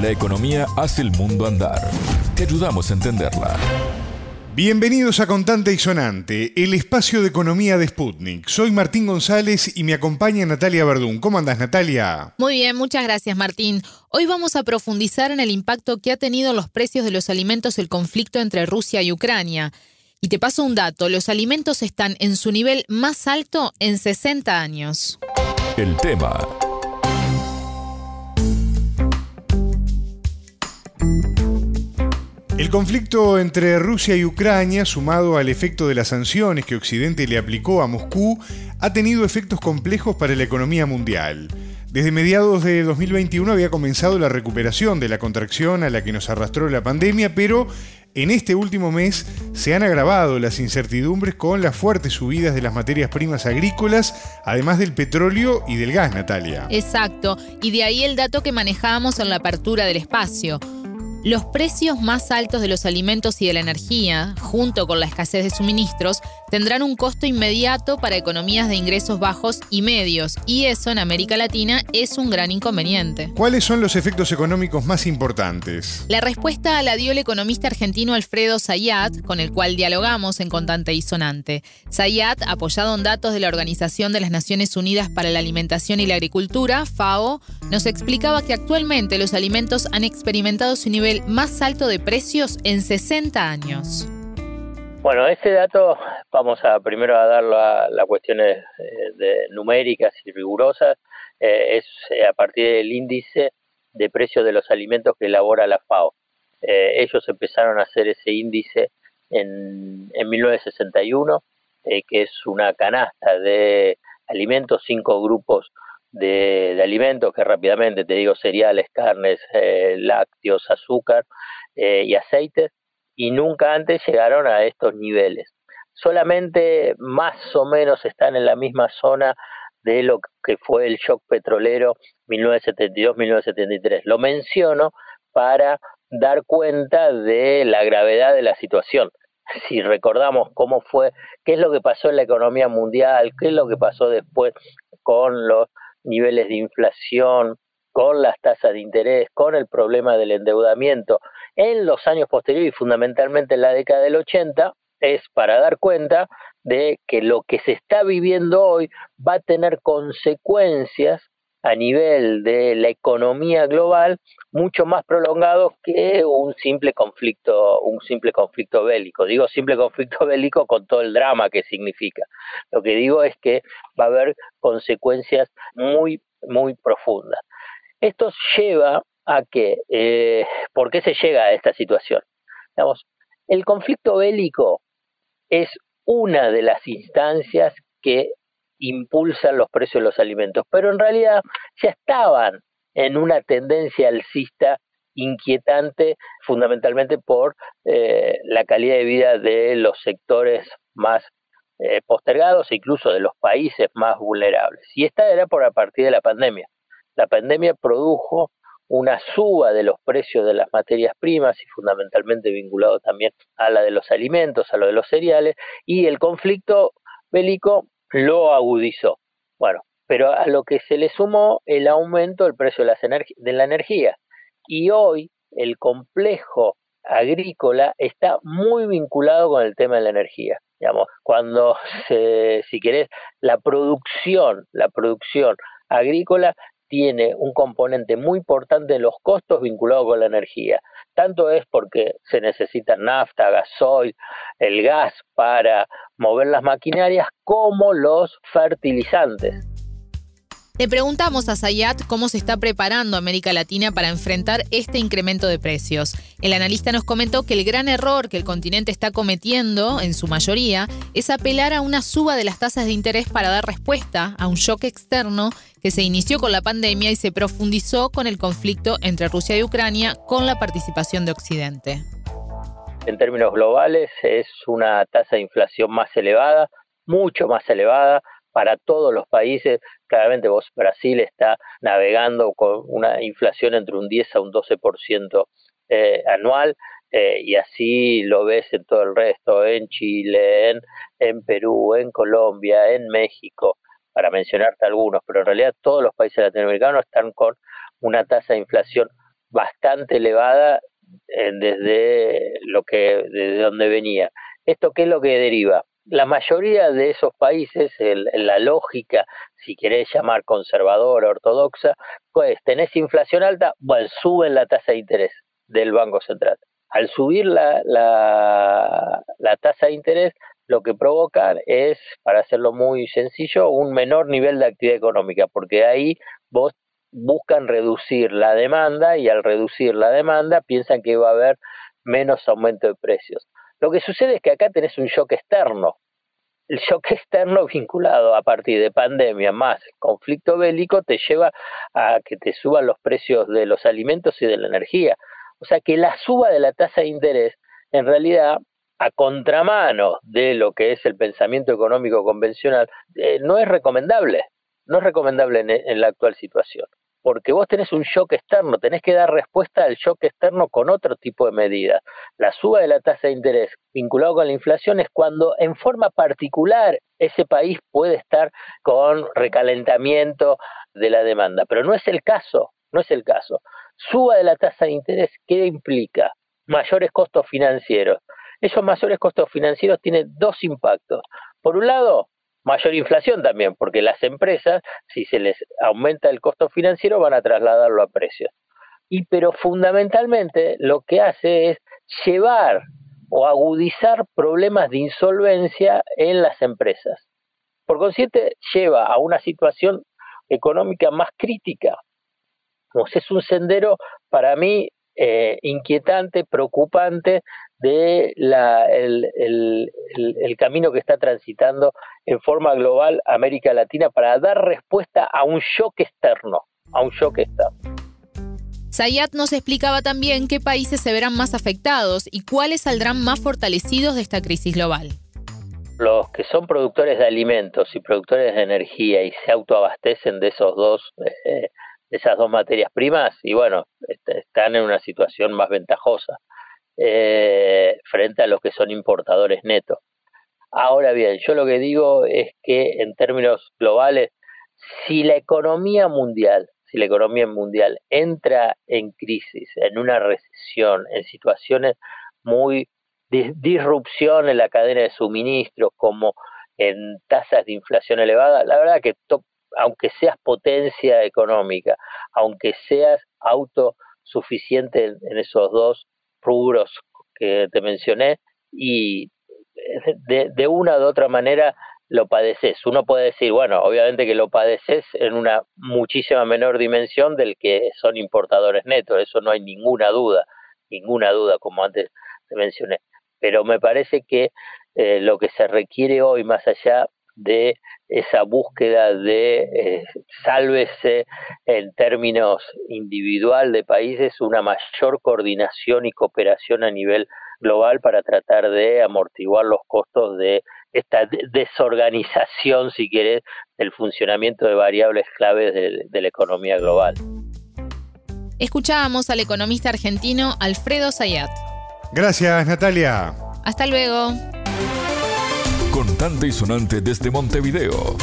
La economía hace el mundo andar. Te ayudamos a entenderla. Bienvenidos a Contante y Sonante, el espacio de economía de Sputnik. Soy Martín González y me acompaña Natalia Verdún. ¿Cómo andas, Natalia? Muy bien, muchas gracias, Martín. Hoy vamos a profundizar en el impacto que ha tenido los precios de los alimentos el conflicto entre Rusia y Ucrania. Y te paso un dato, los alimentos están en su nivel más alto en 60 años. El tema El conflicto entre Rusia y Ucrania, sumado al efecto de las sanciones que Occidente le aplicó a Moscú, ha tenido efectos complejos para la economía mundial. Desde mediados de 2021 había comenzado la recuperación de la contracción a la que nos arrastró la pandemia, pero en este último mes se han agravado las incertidumbres con las fuertes subidas de las materias primas agrícolas, además del petróleo y del gas, Natalia. Exacto, y de ahí el dato que manejábamos en la apertura del espacio. Los precios más altos de los alimentos y de la energía, junto con la escasez de suministros, tendrán un costo inmediato para economías de ingresos bajos y medios, y eso en América Latina es un gran inconveniente. ¿Cuáles son los efectos económicos más importantes? La respuesta la dio el economista argentino Alfredo Zayat, con el cual dialogamos en Contante y Sonante. Zayat, apoyado en datos de la Organización de las Naciones Unidas para la Alimentación y la Agricultura, FAO, nos explicaba que actualmente los alimentos han experimentado su nivel más alto de precios en 60 años. Bueno, ese dato vamos a primero a darlo a las cuestiones eh, numéricas y rigurosas. Eh, es eh, a partir del índice de precios de los alimentos que elabora la FAO. ellos empezaron a hacer ese índice en, en 1961, que es una canasta de alimentos, cinco grupos de, alimentos que rápidamente te digo cereales, carnes, eh, lácteos, azúcar eh, y aceites y nunca antes llegaron a estos niveles. Solamente más o menos están en la misma zona de lo que fue el shock petrolero 1972-1973. Lo menciono para dar cuenta de la gravedad de la situación. Si recordamos cómo fue, qué es lo que pasó en la economía mundial, qué es lo que pasó después con los niveles de inflación, con las tasas de interés, con el problema del endeudamiento en los años posteriores y fundamentalmente en la década del 80, es para dar cuenta de que lo que se está viviendo hoy va a tener consecuencias a nivel de la economía global mucho más prolongados que un simple conflicto un simple conflicto bélico. Digo simple conflicto bélico con todo el drama que significa. Lo que digo es que va a haber consecuencias muy muy profundas. Esto lleva a que eh, ¿por qué se llega a esta situación? Digamos, el conflicto bélico es una de las instancias que impulsan los precios de los alimentos, pero en realidad ya estaban en una tendencia alcista inquietante fundamentalmente por eh, la calidad de vida de los sectores más eh, postergados e incluso de los países más vulnerables. Y esta era por a partir de la pandemia. La pandemia produjo una suba de los precios de las materias primas y fundamentalmente vinculado también a la de los alimentos, a lo de los cereales, y el conflicto bélico lo agudizó. Bueno, pero a lo que se le sumó el aumento del precio de, las de la energía. Y hoy el complejo agrícola está muy vinculado con el tema de la energía. Digamos, cuando se, si querés, la producción, la producción agrícola tiene un componente muy importante en los costos vinculado con la energía. Tanto es porque se necesita nafta, gasoil, el gas para mover las maquinarias, como los fertilizantes. Le preguntamos a Zayat cómo se está preparando América Latina para enfrentar este incremento de precios. El analista nos comentó que el gran error que el continente está cometiendo, en su mayoría, es apelar a una suba de las tasas de interés para dar respuesta a un shock externo que se inició con la pandemia y se profundizó con el conflicto entre Rusia y Ucrania con la participación de Occidente. En términos globales es una tasa de inflación más elevada, mucho más elevada, para todos los países. Claramente vos, Brasil está navegando con una inflación entre un 10 a un 12% eh, anual. Eh, y así lo ves en todo el resto, en Chile, en, Perú, en Colombia, en México, para mencionarte algunos, pero en realidad todos los países latinoamericanos están con una tasa de inflación bastante elevada eh, desde lo que desde donde venía. ¿Esto qué es lo que deriva? La mayoría de esos países, en la lógica, si querés llamar conservadora, ortodoxa, pues tenés inflación alta, bueno, suben la tasa de interés del Banco Central. Al subir la, la, la tasa de interés, lo que provocan es, para hacerlo muy sencillo, un menor nivel de actividad económica, porque ahí vos buscan reducir la demanda y al reducir la demanda piensan que va a haber menos aumento de precios. Lo que sucede es que acá tenés un shock externo. El shock externo vinculado a partir de pandemia más conflicto bélico te lleva a que te suban los precios de los alimentos y de la energía. O sea que la suba de la tasa de interés en realidad a contramano de lo que es el pensamiento económico convencional, eh, no es recomendable, no es recomendable en, la actual situación, porque vos tenés un shock externo, tenés que dar respuesta al shock externo con otro tipo de medidas. La suba de la tasa de interés vinculado con la inflación es cuando en forma particular ese país puede estar con recalentamiento de la demanda, pero no es el caso, no es el caso. Suba de la tasa de interés, ¿qué implica? Mayores costos financieros esos mayores costos financieros tienen dos impactos. Por un lado, mayor inflación también, porque las empresas, si se les aumenta el costo financiero, van a trasladarlo a precios. Y pero fundamentalmente lo que hace es llevar o agudizar problemas de insolvencia en las empresas. Por consiguiente, lleva a una situación económica más crítica. es un sendero para mí eh, inquietante, preocupante de la, el, el, camino que está transitando en forma global América Latina para dar respuesta a un shock externo, a un shock externo. Sayat nos explicaba también qué países se verán más afectados y cuáles saldrán más fortalecidos de esta crisis global. Los que son productores de alimentos y productores de energía y se autoabastecen de esos dos eh, esas dos materias primas y bueno, están en una situación más ventajosa eh, frente a los que son importadores netos. Ahora bien, yo lo que digo es que en términos globales, si la economía mundial, si la economía mundial entra en crisis, en una recesión, en situaciones muy disrupción en la cadena de suministros, como en tasas de inflación elevada, la verdad que aunque seas potencia económica, aunque seas autosuficiente en, esos dos rubros que te mencioné, y de, una u otra manera lo padeces. Uno puede decir, bueno, obviamente que lo padeces en una muchísima menor dimensión del que son importadores netos, eso no hay ninguna duda, ninguna duda, como antes te mencioné. Pero me parece que eh, lo que se requiere hoy, más allá de esa búsqueda de eh, sálvese en términos individual de países, una mayor coordinación y cooperación a nivel global para tratar de amortiguar los costos de esta desorganización, si quieres, del funcionamiento de variables claves de, de la economía global. Escuchábamos al economista argentino Alfredo Sayat. Gracias, Natalia. Hasta luego contante y sonante desde Montevideo.